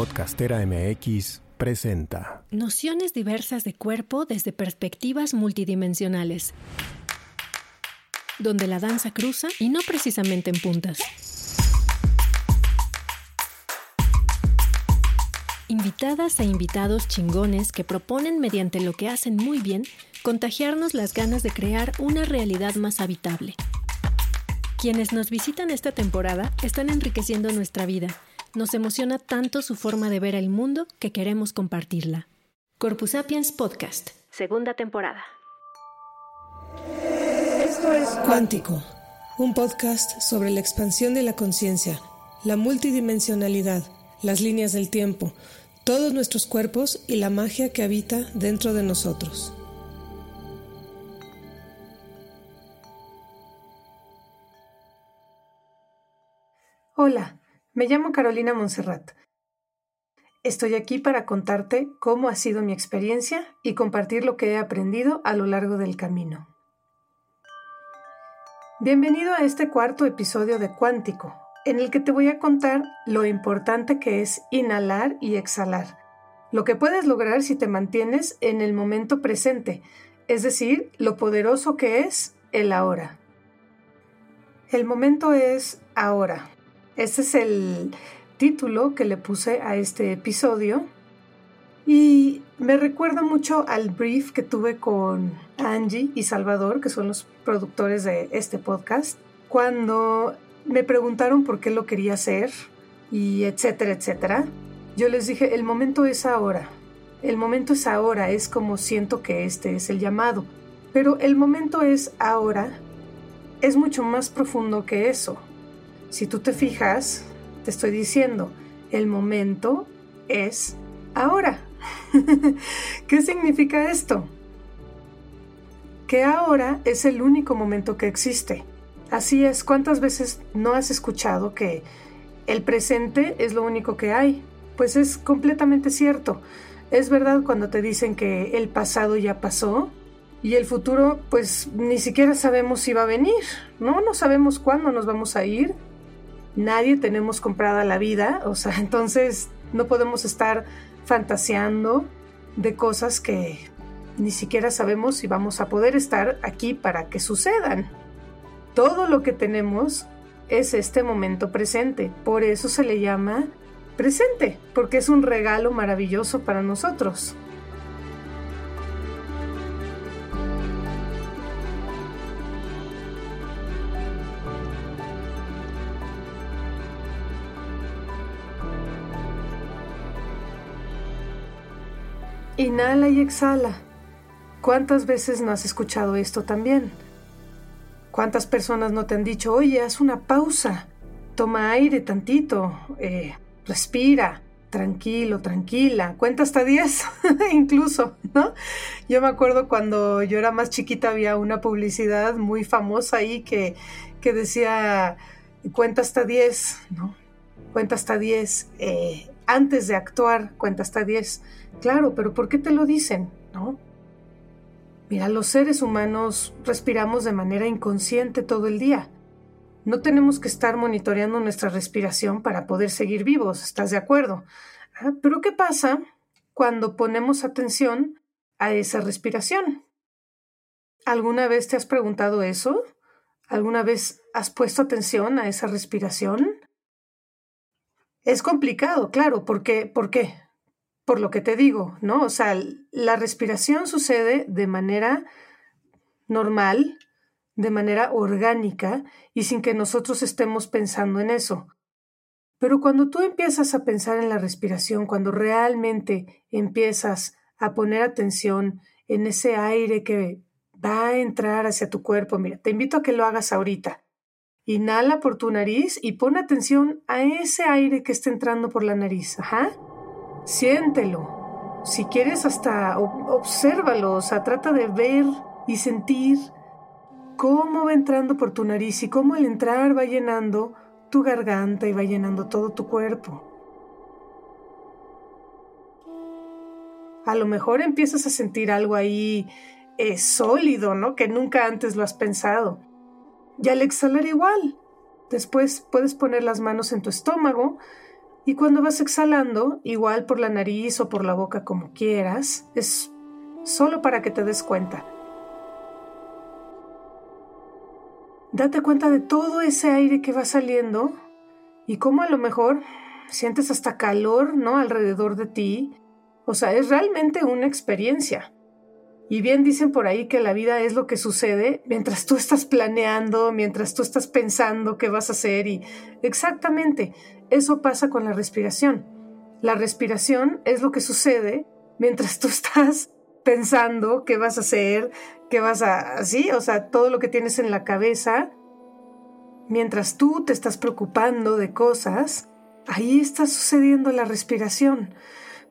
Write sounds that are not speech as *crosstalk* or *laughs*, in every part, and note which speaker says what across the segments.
Speaker 1: Podcastera MX presenta
Speaker 2: Nociones diversas de cuerpo desde perspectivas multidimensionales, donde la danza cruza y no precisamente en puntas. Invitadas e invitados chingones que proponen mediante lo que hacen muy bien contagiarnos las ganas de crear una realidad más habitable. Quienes nos visitan esta temporada están enriqueciendo nuestra vida. Nos emociona tanto su forma de ver el mundo que queremos compartirla. Corpus Sapiens Podcast, segunda temporada.
Speaker 3: Esto es Cuántico, un podcast sobre la expansión de la conciencia, la multidimensionalidad, las líneas del tiempo, todos nuestros cuerpos y la magia que habita dentro de nosotros. Hola, me llamo Carolina Monserrat. Estoy aquí para contarte cómo ha sido mi experiencia y compartir lo que he aprendido a lo largo del camino. Bienvenido a este cuarto episodio de Cuántico, en el que te voy a contar lo importante que es inhalar y exhalar, lo que puedes lograr si te mantienes en el momento presente, es decir, lo poderoso que es el ahora. El momento es ahora. Ese es el título que le puse a este episodio. Y me recuerda mucho al brief que tuve con Angie y Salvador, que son los productores de este podcast, cuando me preguntaron por qué lo quería hacer y etcétera, etcétera. Yo les dije, el momento es ahora. El momento es ahora, es como siento que este es el llamado. Pero el momento es ahora es mucho más profundo que eso. Si tú te fijas, te estoy diciendo, el momento es ahora. *laughs* ¿Qué significa esto? Que ahora es el único momento que existe. Así es, ¿cuántas veces no has escuchado que el presente es lo único que hay? Pues es completamente cierto. Es verdad cuando te dicen que el pasado ya pasó y el futuro pues ni siquiera sabemos si va a venir, ¿no? No sabemos cuándo nos vamos a ir, nadie tenemos comprada la vida, o sea, *laughs* entonces no podemos estar fantaseando de cosas que ni siquiera sabemos si vamos a poder estar aquí para que sucedan. Todo lo que tenemos es este momento presente, por eso se le llama presente, porque es un regalo maravilloso para nosotros. Inhala y exhala. ¿Cuántas veces no has escuchado esto también? ¿Cuántas personas no te han dicho, oye, haz una pausa, toma aire tantito, eh, respira, tranquilo, tranquila, cuenta hasta 10, *laughs* incluso, ¿no? Yo me acuerdo cuando yo era más chiquita había una publicidad muy famosa ahí que, que decía, cuenta hasta 10, ¿no? Cuenta hasta 10, eh, antes de actuar, cuenta hasta 10 Claro, pero ¿por qué te lo dicen? ¿No? Mira, los seres humanos respiramos de manera inconsciente todo el día. No tenemos que estar monitoreando nuestra respiración para poder seguir vivos, ¿estás de acuerdo? Ah, pero ¿qué pasa cuando ponemos atención a esa respiración? ¿Alguna vez te has preguntado eso? ¿Alguna vez has puesto atención a esa respiración? Es complicado, claro, porque ¿por qué? Por lo que te digo, ¿no? O sea, la respiración sucede de manera normal, de manera orgánica y sin que nosotros estemos pensando en eso. Pero cuando tú empiezas a pensar en la respiración, cuando realmente empiezas a poner atención en ese aire que va a entrar hacia tu cuerpo, mira, te invito a que lo hagas ahorita. Inhala por tu nariz y pon atención a ese aire que está entrando por la nariz. Ajá. Siéntelo. Si quieres, hasta obsérvalo. O sea, trata de ver y sentir cómo va entrando por tu nariz y cómo al entrar va llenando tu garganta y va llenando todo tu cuerpo. A lo mejor empiezas a sentir algo ahí eh, sólido, ¿no? Que nunca antes lo has pensado. Y al exhalar igual. Después puedes poner las manos en tu estómago Y cuando vas exhalando, igual por la nariz o por la boca como quieras, es solo para que te des cuenta. Date cuenta de todo ese aire que va saliendo y cómo a lo mejor sientes hasta calor, ¿no? Alrededor de ti. O sea, es realmente una experiencia. Y bien dicen por ahí que la vida es lo que sucede mientras tú estás planeando, mientras tú estás pensando qué vas a hacer y exactamente eso pasa con la respiración. La respiración es lo que sucede mientras tú *laughs* estás pensando qué vas a hacer, qué vas a así, o sea, todo lo que tienes en la cabeza. Mientras tú te estás preocupando de cosas, ahí está sucediendo la respiración.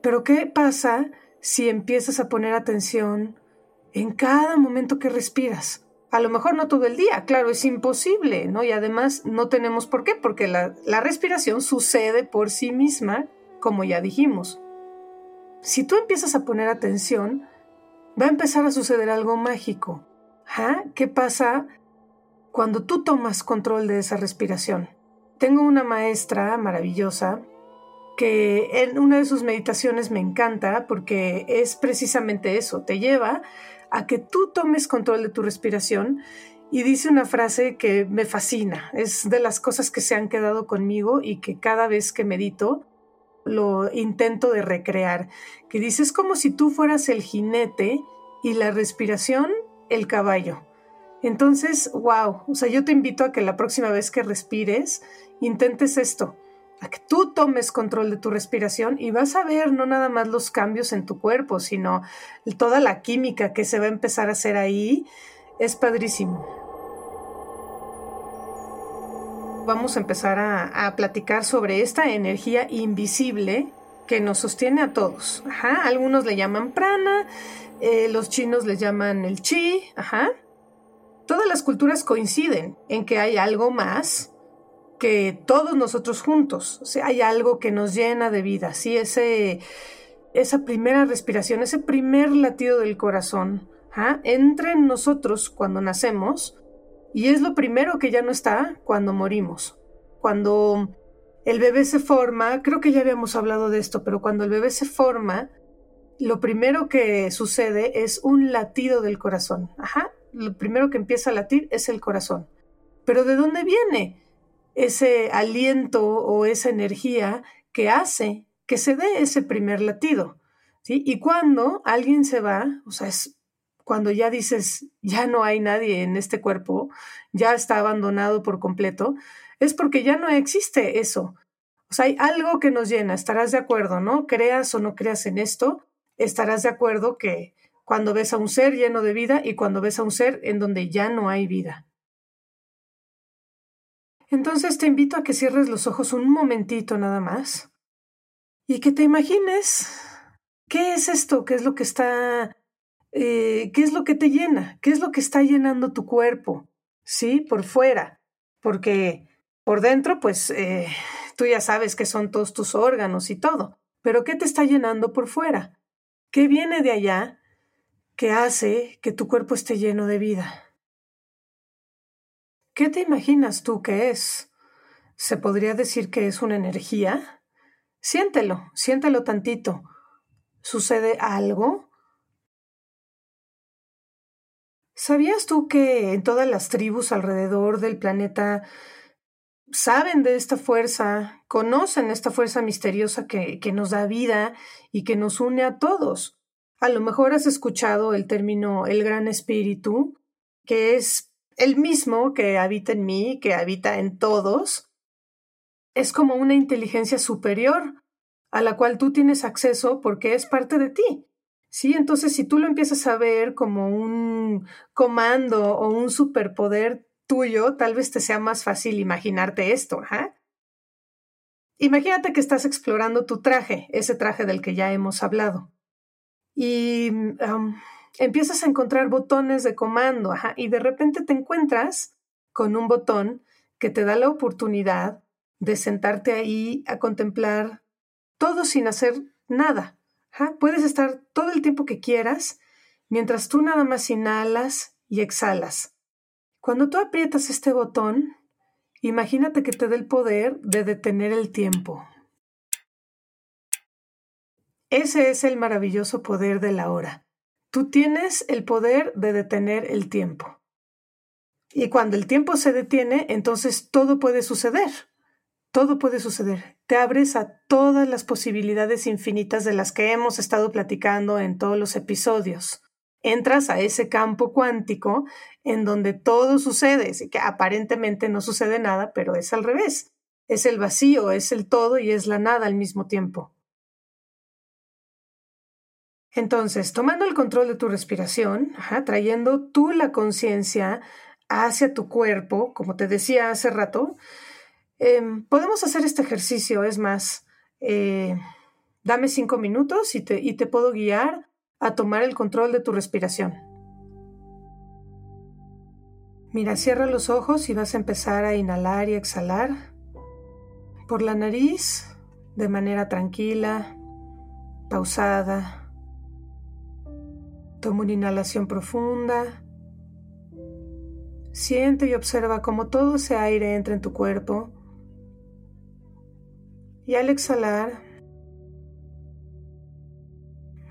Speaker 3: Pero ¿qué pasa si empiezas a poner atención en cada momento que respiras. A lo mejor no todo el día, claro, es imposible, ¿no? Y además no tenemos por qué, porque la, respiración sucede por sí misma, como ya dijimos. Si tú empiezas a poner atención, va a empezar a suceder algo mágico. ¿Qué pasa cuando tú tomas control de esa respiración? Tengo una maestra maravillosa que en una de sus meditaciones me encanta porque es precisamente eso, te lleva a que tú tomes control de tu respiración. Y dice una frase que me fascina, es de las cosas que se han quedado conmigo y que cada vez que medito lo intento de recrear, que dice es como si tú fueras el jinete y la respiración el caballo. Entonces, wow, o sea, yo te invito a que la próxima vez que respires, intentes esto, a que tú tomes control de tu respiración y vas a ver no nada más los cambios en tu cuerpo, sino toda la química que se va a empezar a hacer ahí. Es padrísimo. Vamos a empezar a, platicar sobre esta energía invisible que nos sostiene a todos. Ajá, algunos le llaman prana, eh, los chinos le llaman el chi, ajá. Todas las culturas coinciden en que hay algo más que todos nosotros juntos. O hay algo que nos llena de vida, ¿sí? Ese, esa primera respiración, ese primer latido del corazón, ¿ah? entra en nosotros cuando nacemos y es lo primero que ya no está cuando morimos. Cuando el bebé se forma, creo que ya habíamos hablado de esto, pero cuando el bebé se forma, lo primero que sucede es un latido del corazón. Ajá, lo primero que empieza a latir es el corazón. Pero ¿de dónde viene? Ese aliento o esa energía que hace que se dé ese primer latido. Y cuando alguien se va, o sea, es cuando ya dices, ya no hay nadie en este cuerpo, ya está abandonado por completo, es porque ya no existe eso. O sea, hay algo que nos llena, estarás de acuerdo, ¿no? Creas o no creas en esto, estarás de acuerdo que cuando ves a un ser lleno de vida y cuando ves a un ser en donde ya no hay vida. Entonces te invito a que cierres los ojos un momentito nada más y que te imagines qué es esto, qué es lo que está, eh, qué es lo que te llena, qué es lo que está llenando tu cuerpo, ¿sí? Por fuera, porque por dentro, pues eh, tú ya sabes que son todos tus órganos y todo, pero ¿qué te está llenando por fuera? ¿Qué viene de allá que hace que tu cuerpo esté lleno de vida? ¿Qué te imaginas tú que es? ¿Se podría decir que es una energía? Siéntelo, siéntelo tantito. ¿Sucede algo? ¿Sabías tú que en todas las tribus alrededor del planeta saben de esta fuerza, conocen esta fuerza misteriosa que, que, nos da vida y que nos une a todos? A lo mejor has escuchado el término el gran espíritu, que es el mismo que habita en mí, que habita en todos, es como una inteligencia superior a la cual tú tienes acceso porque es parte de ti. Sí, entonces si tú lo empiezas a ver como un comando o un superpoder tuyo, tal vez te sea más fácil imaginarte esto. Imagínate que estás explorando tu traje, ese traje del que ya hemos hablado. Y empiezas a encontrar botones de comando, y de repente te encuentras con un botón que te da la oportunidad de sentarte ahí a contemplar todo sin hacer nada. Puedes estar todo el tiempo que quieras mientras tú nada más inhalas y exhalas. Cuando tú aprietas este botón, imagínate que te da el poder de detener el tiempo. Ese es el maravilloso poder de la hora. Tú tienes el poder de detener el tiempo. Y cuando el tiempo se detiene, entonces todo puede suceder. Todo puede suceder. Te abres a todas las posibilidades infinitas de las que hemos estado platicando en todos los episodios. Entras a ese campo cuántico en donde todo sucede, que aparentemente no sucede nada, pero es al revés. Es el vacío, es el todo y es la nada al mismo tiempo. Entonces, tomando el control de tu respiración, trayendo tú la conciencia hacia tu cuerpo, como te decía hace rato, em, podemos hacer este ejercicio. Es más, eh, dame cinco minutos y te, y te puedo guiar a tomar el control de tu respiración. Mira, cierra los ojos y vas a empezar a inhalar y exhalar por la nariz de manera tranquila, pausada, Toma una inhalación profunda. Siente y observa cómo todo ese aire entra en tu cuerpo. Y al exhalar,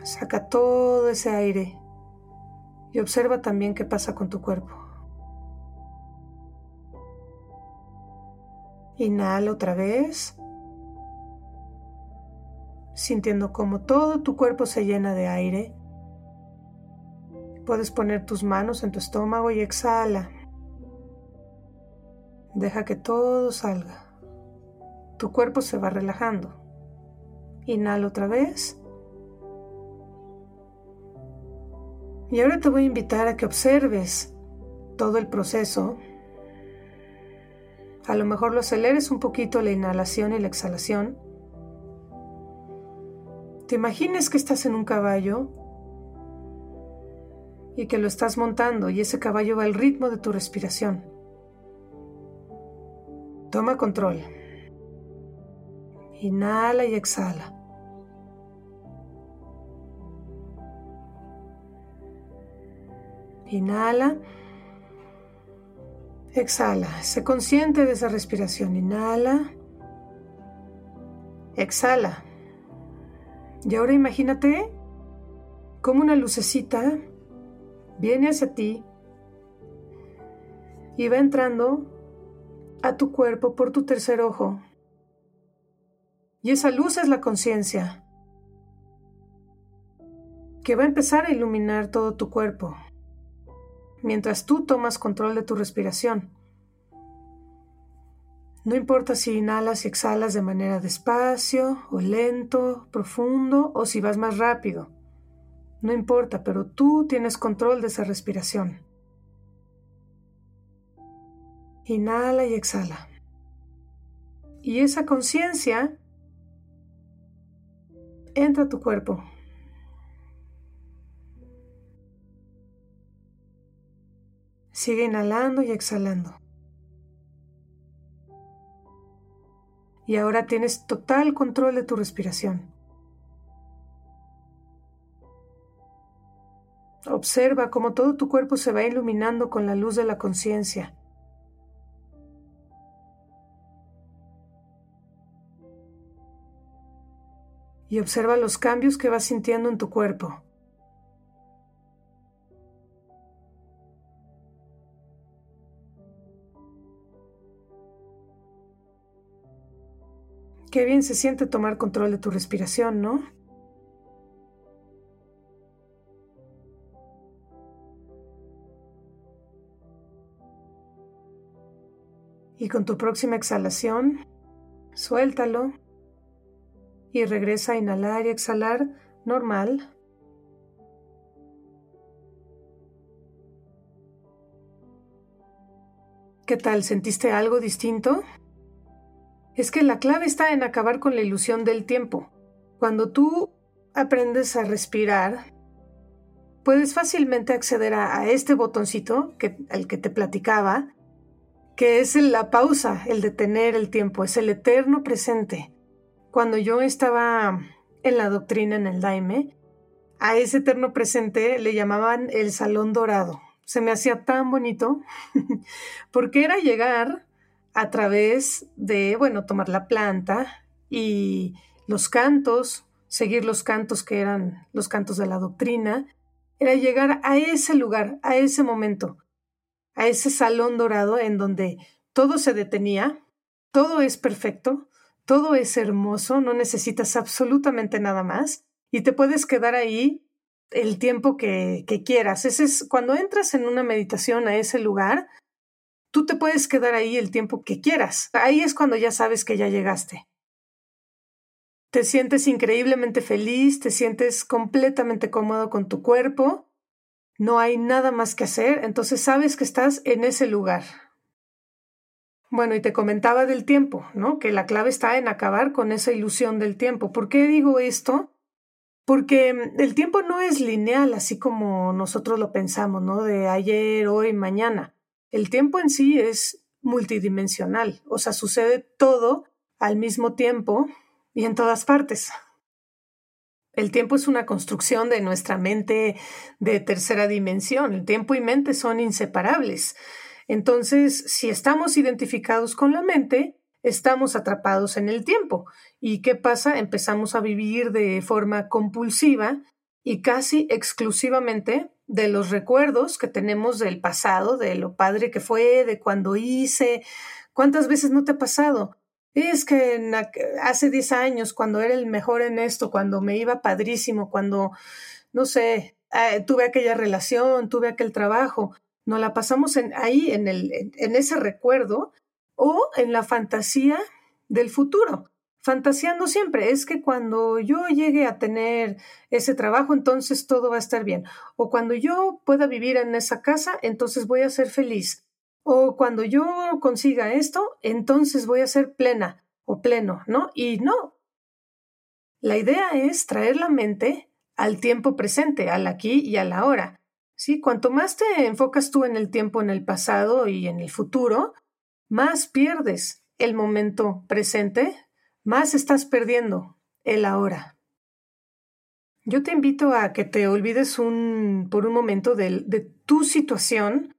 Speaker 3: saca todo ese aire y observa también qué pasa con tu cuerpo. Inhala otra vez, sintiendo cómo todo tu cuerpo se llena de aire. Puedes poner tus manos en tu estómago y exhala. Deja que todo salga. Tu cuerpo se va relajando. Inhala otra vez. Y ahora te voy a invitar a que observes todo el proceso. A lo mejor lo aceleres un poquito la inhalación y la exhalación. Te imagines que estás en un caballo y que lo estás montando y ese caballo va al ritmo de tu respiración. Toma control. Inhala y exhala. Inhala. Exhala. Sé consciente de esa respiración. Inhala. Exhala. Y ahora imagínate como una lucecita viene hacia ti y va entrando a tu cuerpo por tu tercer ojo. Y esa luz es la conciencia que va a empezar a iluminar todo tu cuerpo mientras tú tomas control de tu respiración. No importa si inhalas y exhalas de manera despacio o lento, profundo o si vas más rápido. No importa, pero tú tienes control de esa respiración. Inhala y exhala. Y esa conciencia entra a tu cuerpo. Sigue inhalando y exhalando. Y ahora tienes total control de tu respiración. Observa cómo todo tu cuerpo se va iluminando con la luz de la conciencia. Y observa los cambios que vas sintiendo en tu cuerpo. Qué bien se siente tomar control de tu respiración, ¿no? Y con tu próxima exhalación, suéltalo y regresa a inhalar y exhalar normal. ¿Qué tal? ¿Sentiste algo distinto? Es que la clave está en acabar con la ilusión del tiempo. Cuando tú aprendes a respirar, puedes fácilmente acceder a, este botoncito que, al que te platicaba que es la pausa, el detener el tiempo, es el eterno presente. Cuando yo estaba en la doctrina en el Daime, a ese eterno presente le llamaban el salón dorado. Se me hacía tan bonito *laughs* porque era llegar a través de, bueno, tomar la planta y los cantos seguir los cantos que eran los cantos de la doctrina, era llegar a ese lugar, a ese momento, a ese salón dorado en donde todo se detenía, todo es perfecto, todo es hermoso, no necesitas absolutamente nada más y te puedes quedar ahí el tiempo que, que quieras. Ese es cuando entras en una meditación a ese lugar, tú te puedes quedar ahí el tiempo que quieras. Ahí es cuando ya sabes que ya llegaste te sientes increíblemente feliz, te sientes completamente cómodo con tu cuerpo, no hay nada más que hacer, entonces sabes que estás en ese lugar. Bueno, y te comentaba del tiempo, ¿no? Que la clave está en acabar con esa ilusión del tiempo. ¿Por qué digo esto? Porque mm, el tiempo no es lineal, así como nosotros lo pensamos, ¿no? De ayer, hoy, mañana. El tiempo en sí es multidimensional, o sea, sucede todo al mismo tiempo y en todas partes. El tiempo es una construcción de nuestra mente de tercera dimensión. El tiempo y mente son inseparables. Entonces, si estamos identificados con la mente, estamos atrapados en el tiempo. ¿Y qué pasa? Empezamos a vivir de forma compulsiva y casi exclusivamente de los recuerdos que tenemos del pasado, de lo padre que fue, de cuando hice. ¿Cuántas veces no te ha pasado? Es que hace 10 años, cuando era el mejor en esto, cuando me iba padrísimo, cuando, no sé, eh, tuve aquella relación, tuve aquel trabajo, nos la pasamos en, ahí, en, el, en ese recuerdo o en la fantasía del futuro fantaseando siempre, es que cuando yo llegue a tener ese trabajo, entonces todo va a estar bien. O cuando yo pueda vivir en esa casa, entonces voy a ser feliz o cuando yo consiga esto, entonces voy a ser plena o pleno, ¿no? Y no. La idea es traer la mente al tiempo presente, al aquí y a la hora. ¿sí? Cuanto más te enfocas tú en el tiempo en el pasado y en el futuro, más pierdes el momento presente, más estás perdiendo el ahora. Yo te invito a que te olvides un, por un momento de, de tu situación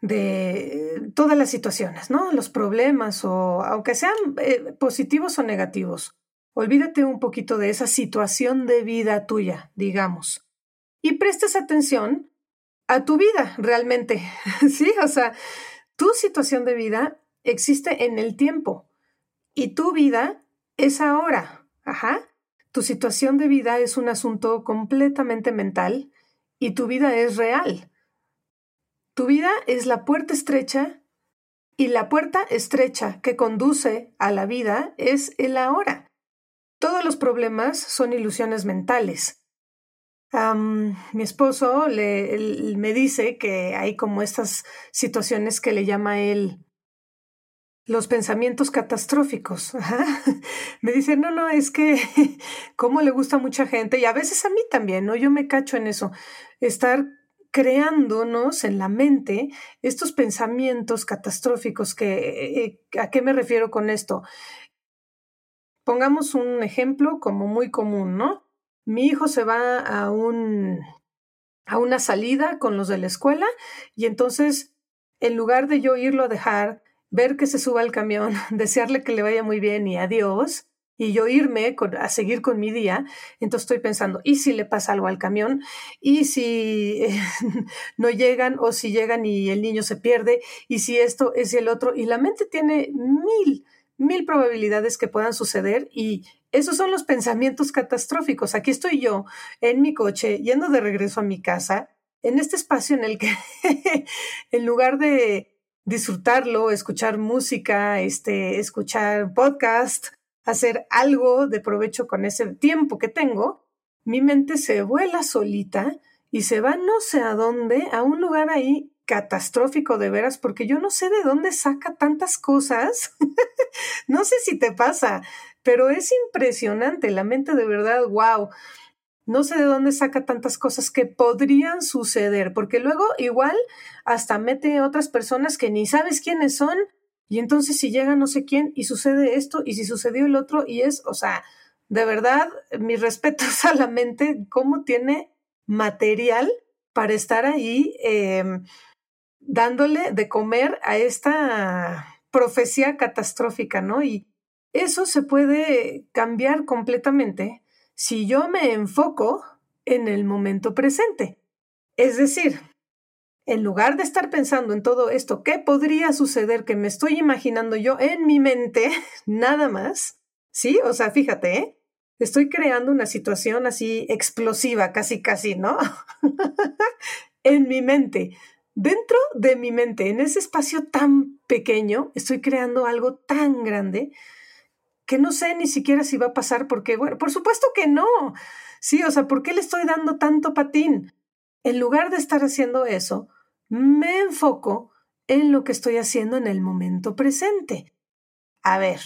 Speaker 3: de todas las situaciones, ¿no? Los problemas o aunque sean eh, positivos o negativos. Olvídate un poquito de esa situación de vida tuya, digamos, y prestes atención a tu vida realmente, *laughs* ¿sí? O sea, tu situación de vida existe en el tiempo y tu vida es ahora, ajá. Tu situación de vida es un asunto completamente mental y tu vida es real. Tu vida es la puerta estrecha y la puerta estrecha que conduce a la vida es el ahora. Todos los problemas son ilusiones mentales. mi esposo le, me dice que hay como estas situaciones que le llama él los pensamientos catastróficos. *laughs* Me dice, no, no, es que *laughs* como le gusta a mucha gente y a veces a mí también, ¿no? Yo me cacho en eso, estar creándonos en la mente estos pensamientos catastróficos que, eh, ¿a qué me refiero con esto? Pongamos un ejemplo como muy común, ¿no? Mi hijo se va a un a una salida con los de la escuela y entonces en lugar de yo irlo a dejar, ver que se suba al camión, *laughs* desearle que le vaya muy bien y adiós, y yo irme a seguir con mi día, entonces estoy pensando, ¿y si le pasa algo al camión? ¿Y si *laughs* no llegan o si llegan y el niño se pierde? ¿Y si esto es el otro? Y la mente tiene mil, mil probabilidades que puedan suceder y esos son los pensamientos catastróficos. Aquí estoy yo en mi coche yendo de regreso a mi casa, en este espacio en el que *laughs* en lugar de disfrutarlo, escuchar música, este, escuchar podcast, hacer algo de provecho con ese tiempo que tengo, mi mente se vuela solita y se va no sé a dónde, a un lugar ahí catastrófico de veras, porque yo no sé de dónde saca tantas cosas. *laughs* no sé si te pasa, pero es impresionante, la mente de verdad, wow. No sé de dónde saca tantas cosas que podrían suceder, porque luego igual hasta mete otras personas que ni sabes quiénes son y entonces si llega no sé quién y sucede esto y si sucedió el otro y es, o sea, de verdad, mi *laughs* respeto a la mente, cómo tiene material para estar ahí em, dándole de comer a esta profecía catastrófica, ¿no? Y eso se puede cambiar completamente si yo me enfoco en el momento presente. Es decir, en lugar de estar pensando en todo esto, ¿qué podría suceder que me estoy imaginando yo en mi mente, *laughs* nada más? ¿Sí? O sea, fíjate, ¿eh? Estoy creando una situación así explosiva, casi, casi, ¿no? *laughs* en mi mente. Dentro de mi mente, en ese espacio tan pequeño, estoy creando algo tan grande que no sé ni siquiera si va a pasar porque, bueno, por supuesto que no. Sí, o sea, ¿por qué le estoy dando tanto patín? En lugar de estar haciendo eso, me enfoco en lo que estoy haciendo en el momento presente. A ver,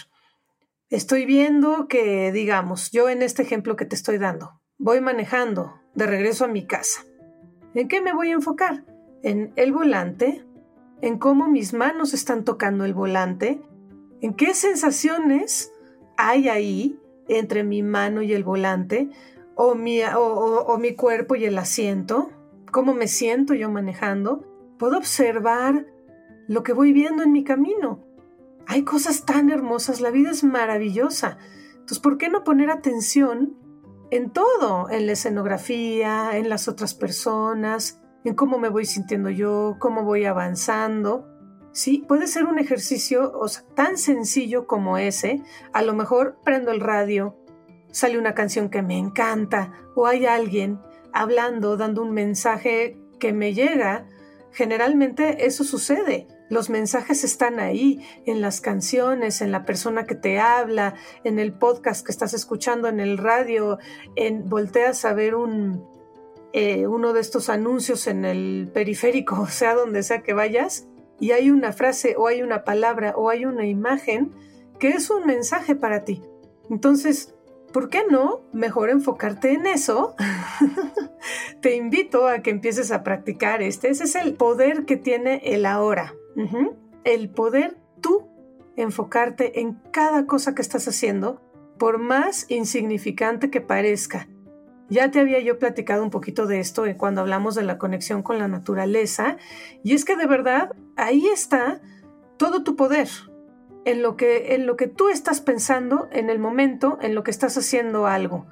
Speaker 3: estoy viendo que, digamos, yo en este ejemplo que te estoy dando, voy manejando de regreso a mi casa. ¿En qué me voy a enfocar? En el volante, en cómo mis manos están tocando el volante, en qué sensaciones hay ahí entre mi mano y el volante, o mi, o, mi cuerpo y el asiento, cómo me siento yo manejando, puedo observar lo que voy viendo en mi camino. Hay cosas tan hermosas, la vida es maravillosa. Entonces, ¿por qué no poner atención en todo? En la escenografía, en las otras personas, en cómo me voy sintiendo yo, cómo voy avanzando. Sí, puede ser un ejercicio tan sencillo como ese. A lo mejor prendo el radio, sale una canción que me encanta o hay alguien hablando, dando un mensaje que me llega, generalmente eso sucede. Los mensajes están ahí, en las canciones, en la persona que te habla, en el podcast que estás escuchando, en el radio, en volteas a ver un, eh, uno de estos anuncios en el periférico, *laughs* o sea, donde sea que vayas, y hay una frase o hay una palabra o hay una imagen que es un mensaje para ti. Entonces, ¿por qué no mejor enfocarte en eso? *laughs* Te invito a que empieces a practicar este. Ese es el poder que tiene el ahora. El poder tú enfocarte en cada cosa que estás haciendo, por más insignificante que parezca. Ya te había yo platicado un poquito de esto cuando hablamos de la conexión con la naturaleza, y es que de verdad ahí está todo tu poder en lo que, en lo que tú estás pensando en el momento en lo que estás haciendo algo.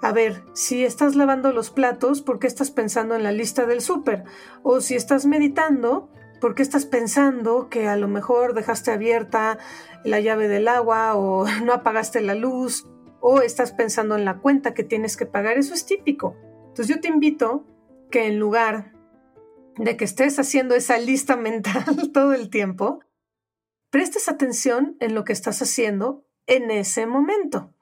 Speaker 3: A ver, si estás lavando los platos, ¿por qué estás pensando en la lista del súper? O si estás meditando, ¿por qué estás pensando que a lo mejor dejaste abierta la llave del agua o *laughs* no apagaste la luz? O estás pensando en la cuenta que tienes que pagar, eso es típico. Entonces yo te invito que en lugar de que estés haciendo esa lista *laughs* mental todo el tiempo, prestes atención en lo que estás haciendo en ese momento.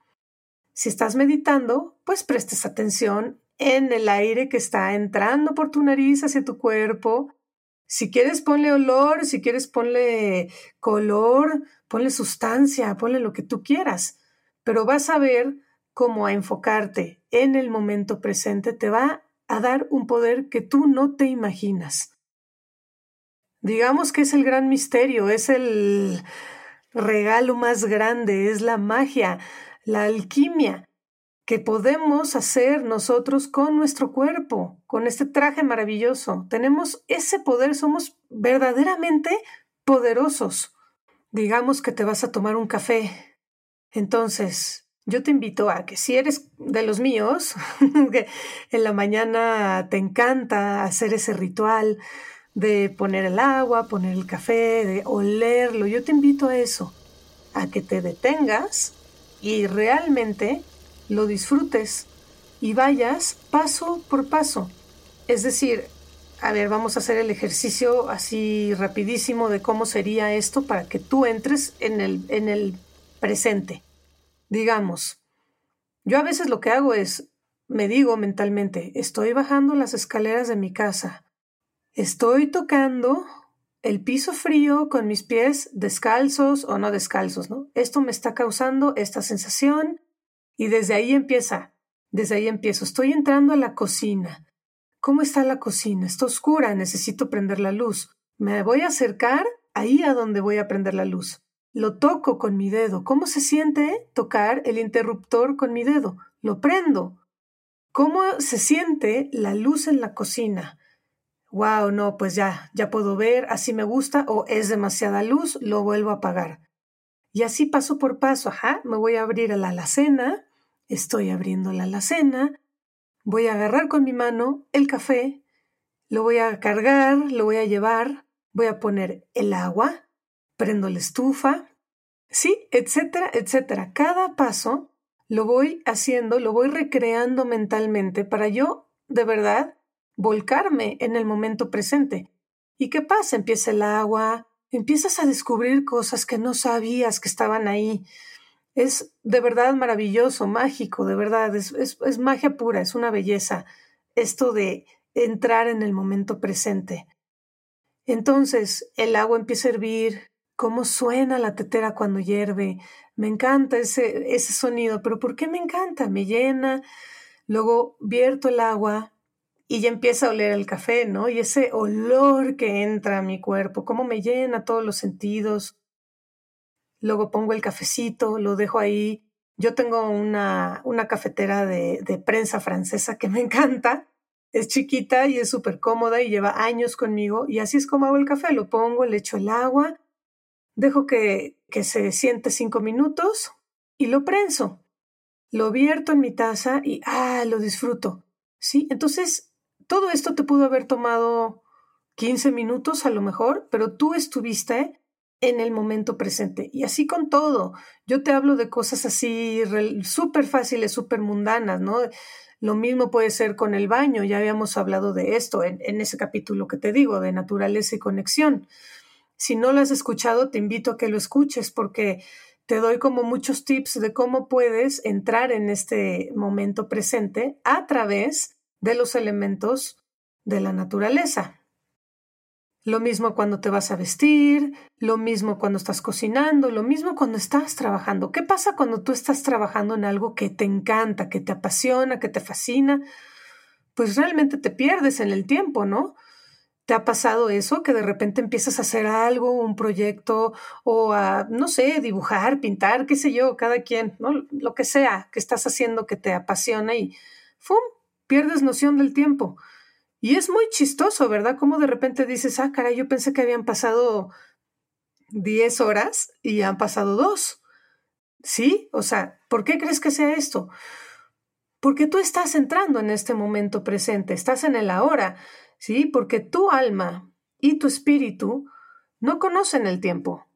Speaker 3: Si estás meditando, pues prestes atención en el aire que está entrando por tu nariz hacia tu cuerpo. Si quieres, ponle olor, si quieres, ponle color, ponle sustancia, ponle lo que tú quieras. Pero vas a ver cómo a enfocarte en el momento presente te va a dar un poder que tú no te imaginas. Digamos que es el gran misterio, es el regalo más grande, es la magia, la alquimia que podemos hacer nosotros con nuestro cuerpo, con este traje maravilloso. Tenemos ese poder, somos verdaderamente poderosos. Digamos que te vas a tomar un café. Entonces, yo te invito a que si eres de los míos, *laughs* que en la mañana te encanta hacer ese ritual, de poner el agua, poner el café, de olerlo. Yo te invito a eso, a que te detengas y realmente lo disfrutes y vayas paso por paso. Es decir, a ver, vamos a hacer el ejercicio así rapidísimo de cómo sería esto para que tú entres en el, en el presente. Digamos, yo a veces lo que hago es, me digo mentalmente, estoy bajando las escaleras de mi casa Estoy tocando el piso frío con mis pies descalzos o no descalzos, ¿no? Esto me está causando esta sensación y desde ahí empieza, desde ahí empiezo. Estoy entrando a la cocina. ¿Cómo está la cocina? Está oscura, necesito prender la luz. Me voy a acercar ahí a donde voy a prender la luz. Lo toco con mi dedo. ¿Cómo se siente tocar el interruptor con mi dedo? Lo prendo. ¿Cómo se siente la luz en la cocina? Wow, no, pues ya, ya puedo ver, así me gusta, o es demasiada luz, lo vuelvo a apagar. Y así paso por paso, ajá, me voy a abrir a la alacena, estoy abriendo la alacena, voy a agarrar con mi mano el café, lo voy a cargar, lo voy a llevar, voy a poner el agua, prendo la estufa, sí, etcétera, etcétera. Cada paso lo voy haciendo, lo voy recreando mentalmente para yo, de verdad, volcarme en el momento presente. ¿Y qué pasa? Empieza el agua, empiezas a descubrir cosas que no sabías que estaban ahí. Es de verdad maravilloso, mágico, de verdad, es, es, magia pura, es una belleza esto de entrar en el momento presente. Entonces el agua empieza a hervir, cómo suena la tetera cuando hierve. Me encanta ese, ese sonido, pero ¿por qué me encanta? Me llena. Luego vierto el agua, y ya empieza a oler el café, ¿no? Y ese olor que entra a mi cuerpo, cómo me llena todos los sentidos. Luego pongo el cafecito, lo dejo ahí. Yo tengo una, una cafetera de, de prensa francesa que me *laughs* encanta. Es chiquita y es súper cómoda y lleva años conmigo. Y así es como hago el café. Lo pongo, le echo el agua, dejo que, que se siente cinco minutos y lo prenso. Lo vierto en mi taza y ¡ah! lo disfruto. ¿Sí? Entonces todo esto te pudo haber tomado 15 minutos a lo mejor, pero tú estuviste en el momento presente. Y así con todo. Yo te hablo de cosas así súper fáciles, súper mundanas, ¿no? Lo mismo puede ser con el baño, ya habíamos hablado de esto en, ese capítulo que te digo, de naturaleza y conexión. Si no lo has escuchado, te invito a que lo escuches porque te doy como muchos tips de cómo puedes entrar en este momento presente a través de los elementos de la naturaleza. Lo mismo cuando te vas a vestir, lo mismo cuando estás cocinando, lo mismo cuando estás trabajando. ¿Qué pasa cuando tú estás trabajando en algo que te encanta, que te apasiona, que te fascina? Pues realmente te pierdes en el tiempo, ¿no? ¿Te ha pasado eso? Que de repente empiezas a hacer algo, un proyecto, o a, no sé, dibujar, pintar, qué sé yo, cada quien, ¿no? Lo que sea que estás haciendo que te apasiona y ¡fum! Pierdes noción del tiempo. Y es muy chistoso, ¿verdad? Como de repente dices, ah, caray, yo pensé que habían pasado 10 horas y han pasado dos. ¿Sí? O sea, ¿por qué crees que sea esto? Porque tú estás entrando en este momento presente, estás en el ahora, ¿sí? Porque tu alma y tu espíritu no conocen el tiempo.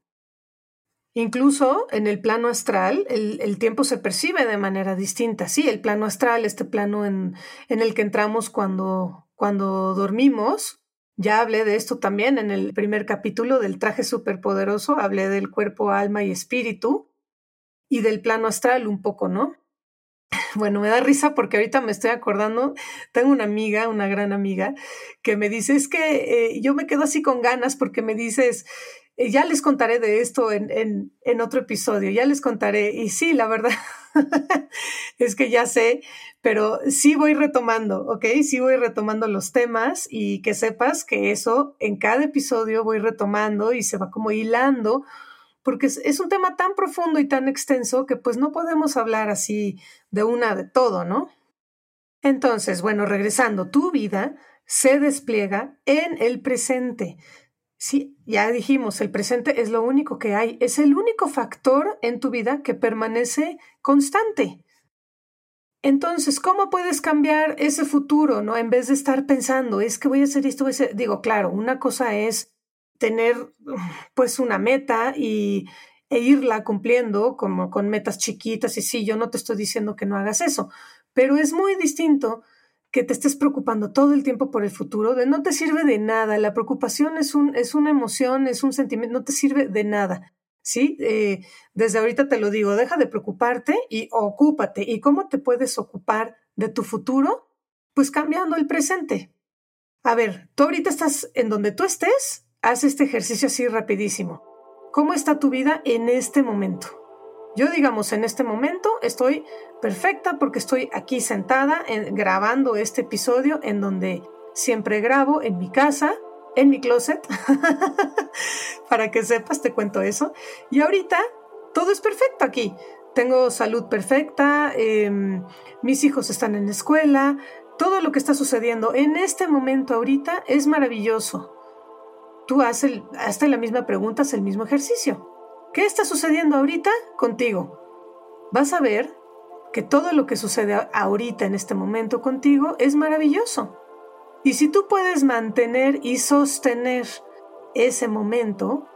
Speaker 3: Incluso en el plano astral, el, tiempo se percibe de manera distinta. Sí, el plano astral, este plano en, en el que entramos cuando, cuando dormimos, ya hablé de esto también en el primer capítulo del traje superpoderoso, hablé del cuerpo, alma y espíritu, y del plano astral un poco, ¿no? *laughs* Bueno, me da risa porque ahorita me estoy acordando, tengo una amiga, una gran amiga, que me dice, es que eh, yo me quedo así con ganas porque me dices, eh, ya les contaré de esto en, en, otro episodio, ya les contaré. Y sí, la verdad *laughs* es que ya sé, pero sí voy retomando, ¿ok? Sí voy retomando los temas y que sepas que eso en cada episodio voy retomando y se va como hilando, porque es, es un tema tan profundo y tan extenso que pues no podemos hablar así de una de todo, ¿no? Entonces, bueno, regresando, tu vida se despliega en el presente. Sí, ya dijimos, el presente es lo único que hay, es el único factor en tu vida que permanece constante. Entonces, ¿cómo puedes cambiar ese futuro, no? En vez de estar pensando, es que voy a hacer esto, voy a hacer... digo, claro, una cosa es tener pues una meta y e irla cumpliendo como con metas chiquitas y sí, yo no te estoy diciendo que no hagas eso, pero es muy distinto que te estés preocupando todo el tiempo por el futuro, de no te sirve de nada. La preocupación es, un, es una emoción, es un sentimiento, no te sirve de nada. ¿Sí? Eh, desde ahorita te lo digo, deja de preocuparte y ocúpate. ¿Y cómo te puedes ocupar de tu futuro? Pues cambiando el presente. A ver, tú ahorita estás en donde tú estés, haz este ejercicio así rapidísimo. ¿Cómo está tu vida en este momento? Yo, digamos, en este momento estoy perfecta porque estoy aquí sentada grabando este episodio en donde siempre grabo en mi casa, en mi closet, *laughs* para que sepas, te cuento eso. Y ahorita todo es perfecto aquí. Tengo salud perfecta, em, mis hijos están en la escuela, todo lo que está sucediendo en este momento ahorita es maravilloso. Tú haces, hasta la misma pregunta, haz el mismo ejercicio. ¿Qué está sucediendo ahorita contigo? Vas a ver que todo lo que sucede ahorita en este momento contigo es maravilloso. Y si tú puedes mantener y sostener ese momento,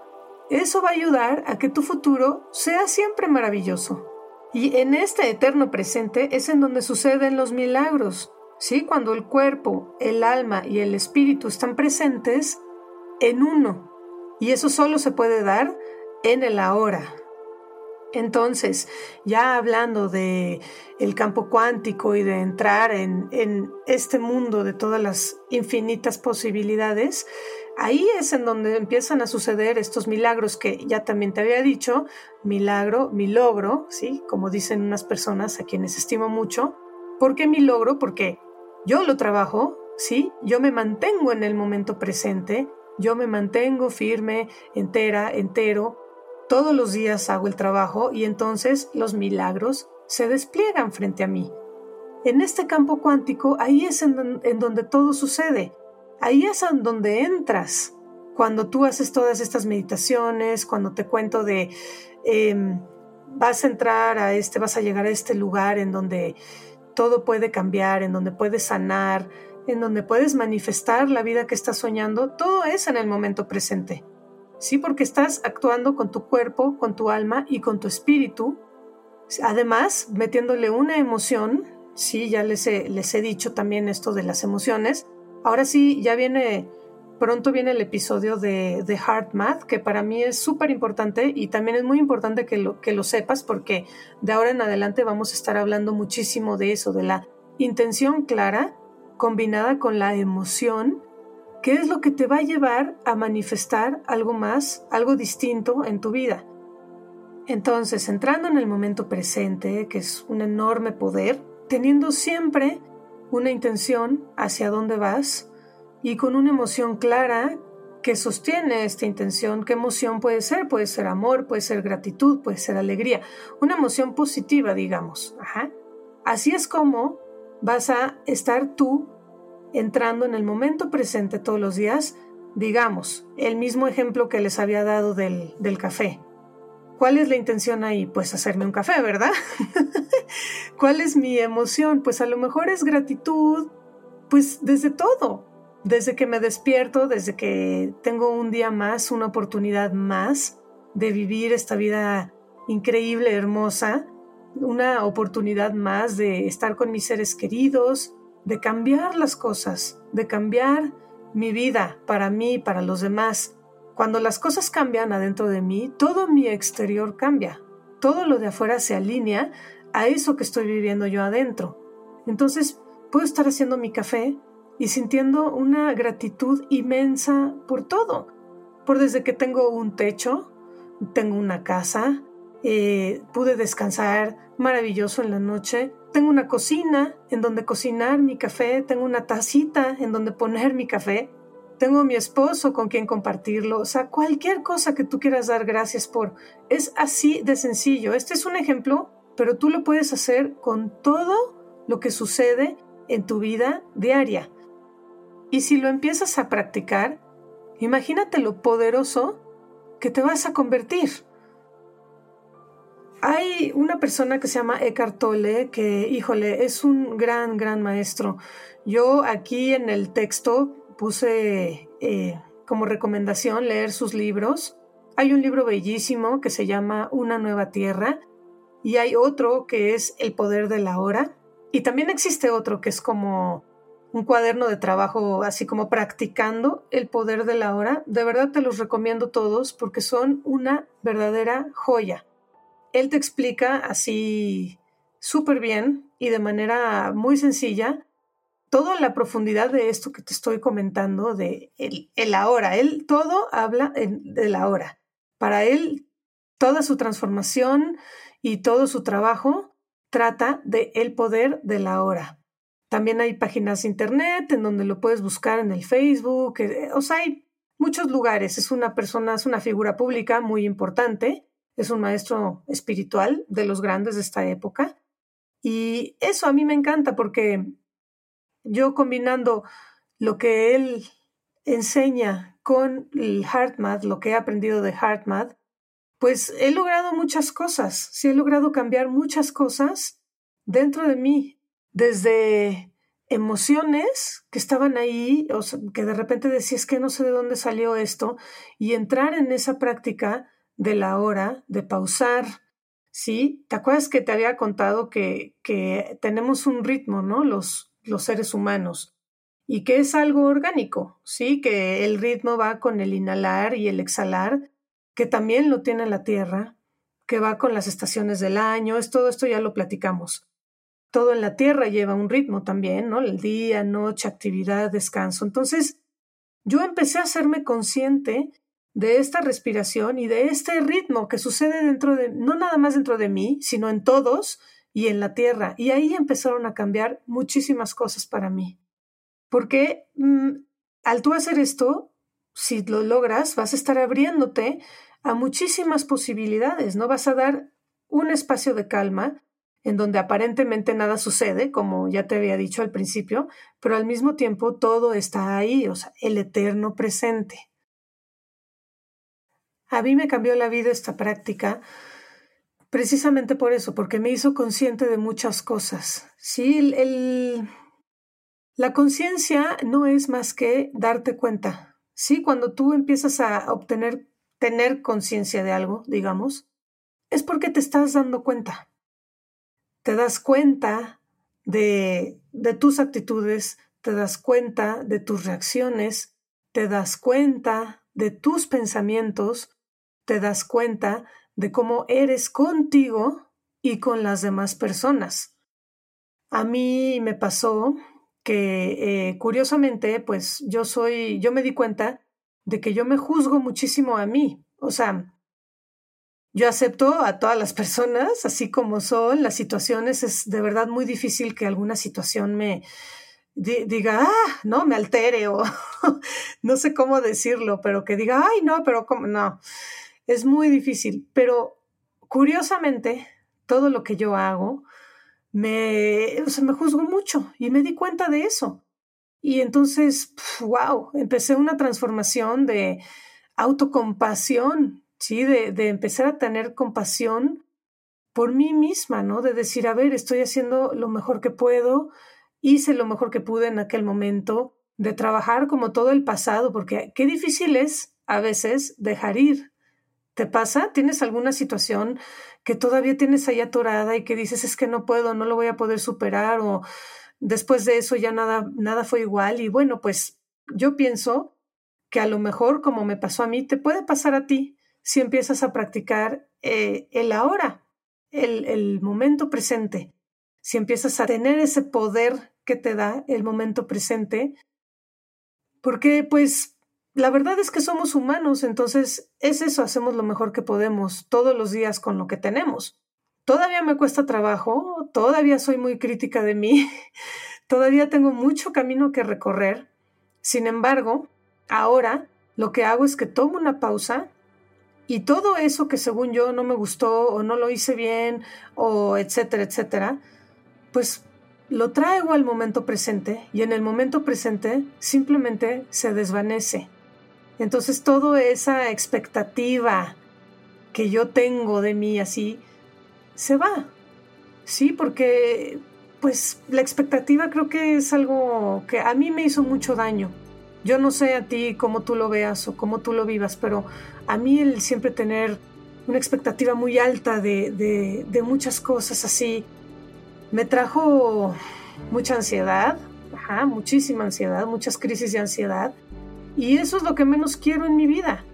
Speaker 3: eso va a ayudar a que tu futuro sea siempre maravilloso. Y en este eterno presente es en donde suceden los milagros. ¿Sí? Cuando el cuerpo, el alma y el espíritu están presentes en uno. Y eso solo se puede dar en el ahora. Entonces, ya hablando de el campo cuántico y de entrar en, en, este mundo de todas las infinitas posibilidades, ahí es en donde empiezan a suceder estos milagros que ya también te había dicho, milagro, mi logro, ¿sí? Como dicen unas personas a quienes estimo mucho. ¿Por qué mi logro? Porque yo lo trabajo, ¿sí? Yo me mantengo en el momento presente, yo me mantengo firme, entera, entero, todos los días hago el trabajo y entonces los milagros se despliegan frente a mí. En este campo cuántico, ahí es en, donde todo sucede. Ahí es en donde entras. Cuando tú haces todas estas meditaciones, cuando te cuento de em, vas a entrar a este, vas a llegar a este lugar en donde todo puede cambiar, en donde puedes sanar, en donde puedes manifestar la vida que estás soñando, todo es en el momento presente. Sí, porque estás actuando con tu cuerpo, con tu alma y con tu espíritu. Además, metiéndole una emoción, sí, ya les he, les he dicho también esto de las emociones. Ahora sí, ya viene, pronto viene el episodio de, de Heart Math, que para mí es súper importante y también es muy importante que lo, que lo sepas porque de ahora en adelante vamos a estar hablando muchísimo de eso, de la intención clara combinada con la emoción ¿Qué es lo que te va a llevar a manifestar algo más, algo distinto en tu vida? Entonces, entrando en el momento presente, que es un enorme poder, teniendo siempre una intención hacia dónde vas y con una emoción clara que sostiene esta intención. ¿Qué emoción puede ser? Puede ser amor, puede ser gratitud, puede ser alegría. Una emoción positiva, digamos. Así es como vas a estar tú entrando en el momento presente todos los días, digamos, el mismo ejemplo que les había dado del, del café. ¿Cuál es la intención ahí? Pues hacerme un café, ¿verdad? *laughs* ¿Cuál es mi emoción? Pues a lo mejor es gratitud, pues desde todo, desde que me despierto, desde que tengo un día más, una oportunidad más de vivir esta vida increíble, hermosa, una oportunidad más de estar con mis seres queridos, de cambiar las cosas, de cambiar mi vida para mí para los demás. Cuando las cosas cambian adentro de mí, todo mi exterior cambia. Todo lo de afuera se alinea a eso que estoy viviendo yo adentro. Entonces, puedo estar haciendo mi café y sintiendo una gratitud inmensa por todo. Por desde que tengo un techo, tengo una casa, eh, pude descansar maravilloso en la noche, tengo una cocina en donde cocinar mi café, tengo una tacita en donde poner mi café, tengo mi esposo con quien compartirlo, o sea, cualquier cosa que tú quieras dar gracias por, es así de sencillo. Este es un ejemplo, pero tú lo puedes hacer con todo lo que sucede en tu vida diaria. Y si lo empiezas a practicar, imagínate lo poderoso que te vas a convertir. Hay una persona que se llama Eckhart Tolle que, híjole, es un gran, gran maestro. Yo aquí en el texto puse eh, como recomendación leer sus libros. Hay un libro bellísimo que se llama Una nueva tierra y hay otro que es El poder de la hora. Y también existe otro que es como un cuaderno de trabajo, así como practicando el poder de la hora. De verdad te los recomiendo todos porque son una verdadera joya él te explica así súper bien y de manera muy sencilla toda la profundidad de esto que te estoy comentando de el, el ahora. Él todo habla de la hora. Para él, toda su transformación y todo su trabajo trata de el poder de la hora. También hay páginas de internet en donde lo puedes buscar en el Facebook. Eh, o sea, hay muchos lugares. Es una persona, es una figura pública muy importante es un maestro espiritual de los grandes de esta época. Y eso a mí me encanta porque yo combinando lo que él enseña con el HeartMath, lo que he aprendido de HeartMath, pues he logrado muchas cosas, sí he logrado cambiar muchas cosas dentro de mí, desde emociones que estaban ahí, o que de repente decías que no sé de dónde salió esto, y entrar en esa práctica de la hora, de pausar, ¿sí? ¿Te acuerdas que te había contado que, que tenemos un ritmo, ¿no? Los, los seres humanos, y que es algo orgánico, ¿sí? Que el ritmo va con el inhalar y el exhalar, que también lo tiene la Tierra, que va con las estaciones del año, es todo esto ya lo platicamos todo en la tierra lleva un ritmo también, ¿no? El día, noche, actividad, descanso. Entonces, yo empecé a hacerme consciente de esta respiración y de este ritmo que sucede dentro de, no nada más dentro de mí, sino en todos y en la tierra. Y ahí empezaron a cambiar muchísimas cosas para mí. Porque mm, al tú hacer esto, si lo logras, vas a estar abriéndote a muchísimas posibilidades, ¿no? Vas a dar un espacio de calma en donde aparentemente nada sucede, como ya te había dicho al principio, pero al mismo tiempo todo está ahí, o sea, el eterno presente. A mí me cambió la vida esta práctica precisamente por eso, porque me hizo consciente de muchas cosas. Sí, el, la conciencia no es más que darte cuenta. Sí, cuando tú empiezas a obtener, tener conciencia de algo, digamos, es porque te estás dando cuenta te das cuenta de, de tus actitudes, te das cuenta de tus reacciones, te das cuenta de tus pensamientos, te das cuenta de cómo eres contigo y con las demás personas. A mí me pasó que eh, curiosamente, pues yo soy, yo me di cuenta de que yo me juzgo muchísimo a mí. O sea, yo acepto a todas las personas así como son, las situaciones, es de verdad muy difícil que alguna situación me diga, ah, no, me altere o *laughs* no sé cómo decirlo, pero que diga, ay, no, pero cómo, no, es muy difícil. Pero curiosamente, todo lo que yo hago, me, me juzgo mucho y me di cuenta de eso. Y entonces, wow, empecé una transformación de autocompasión ¿sí? De, de empezar a tener compasión por mí misma, ¿no? De decir, a ver, estoy haciendo lo mejor que puedo, hice lo mejor que pude en aquel momento, de trabajar como todo el pasado, porque qué difícil es a veces dejar ir. ¿Te pasa? ¿Tienes alguna situación que todavía tienes ahí atorada y que dices es que no puedo, no lo voy a poder superar o después de eso ya nada, nada fue igual? Y bueno, pues yo pienso que a lo mejor como me pasó a mí, te puede pasar a ti si empiezas a practicar eh, el ahora, el, el momento presente, si empiezas a tener ese poder que te da el momento presente, porque pues la verdad es que somos humanos, entonces es eso, hacemos lo mejor que podemos todos los días con lo que tenemos. Todavía me cuesta trabajo, todavía soy muy crítica de mí, *laughs* todavía tengo mucho camino que recorrer. Sin embargo, ahora lo que hago es que tomo una pausa y todo eso que según yo no me gustó o no lo hice bien o etcétera, etcétera, pues lo traigo al momento presente y en el momento presente simplemente se desvanece. Entonces toda esa expectativa que yo tengo de mí así se va. Sí, porque pues la expectativa creo que es algo que a mí me hizo mucho daño. Yo no sé a ti cómo tú lo veas o cómo tú lo vivas, pero a mí el siempre tener una expectativa muy alta de, de, muchas cosas así me trajo mucha ansiedad, muchísima ansiedad, muchas crisis de ansiedad. Y eso es lo que menos quiero en mi vida.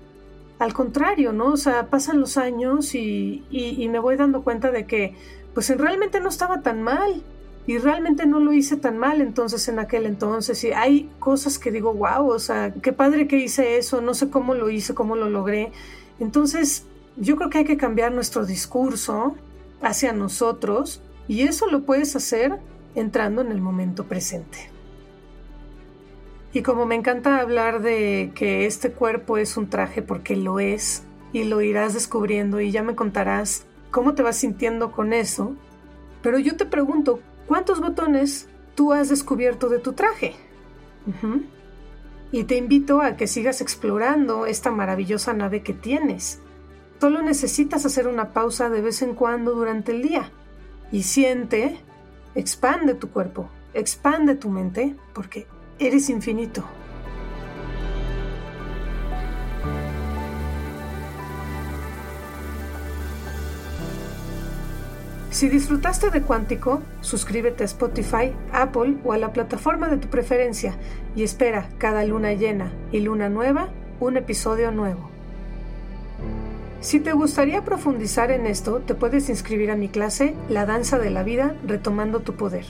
Speaker 3: Al contrario, ¿no? O sea, pasan los años y, me voy dando cuenta de que, pues realmente no estaba tan mal y realmente no lo hice tan mal entonces en aquel entonces y hay cosas que digo, wow, o sea, qué padre que hice eso, no sé cómo lo hice, cómo lo logré. Entonces, yo creo que hay que cambiar nuestro discurso hacia nosotros y eso lo puedes hacer entrando en el momento presente. Y como me encanta hablar de que este cuerpo es un traje porque lo es y lo irás descubriendo y ya me contarás cómo te vas sintiendo con eso, pero yo te pregunto, ¿Cuántos botones tú has descubierto de tu traje? Y te invito a que sigas explorando esta maravillosa nave que tienes. Solo necesitas hacer una pausa de vez en cuando durante el día y siente Expande tu cuerpo, expande tu mente, porque eres infinito. Si disfrutaste de Cuántico, suscríbete a Spotify, Apple o a la plataforma de tu preferencia y espera cada luna llena y luna nueva un episodio nuevo. Si te gustaría profundizar en esto, te puedes inscribir a mi clase La Danza de la Vida Retomando tu Poder.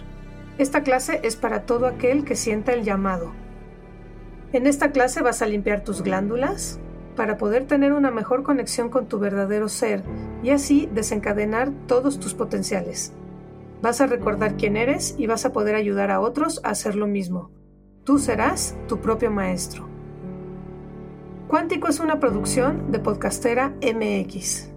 Speaker 3: Esta clase es para todo aquel que sienta el llamado. En esta clase vas a limpiar tus glándulas, para poder tener una mejor conexión con tu verdadero ser y así desencadenar todos tus potenciales. Vas a recordar quién eres y vas a poder ayudar a otros a hacer lo mismo. Tú serás tu propio maestro. Cuántico es una producción de Podcastera MX.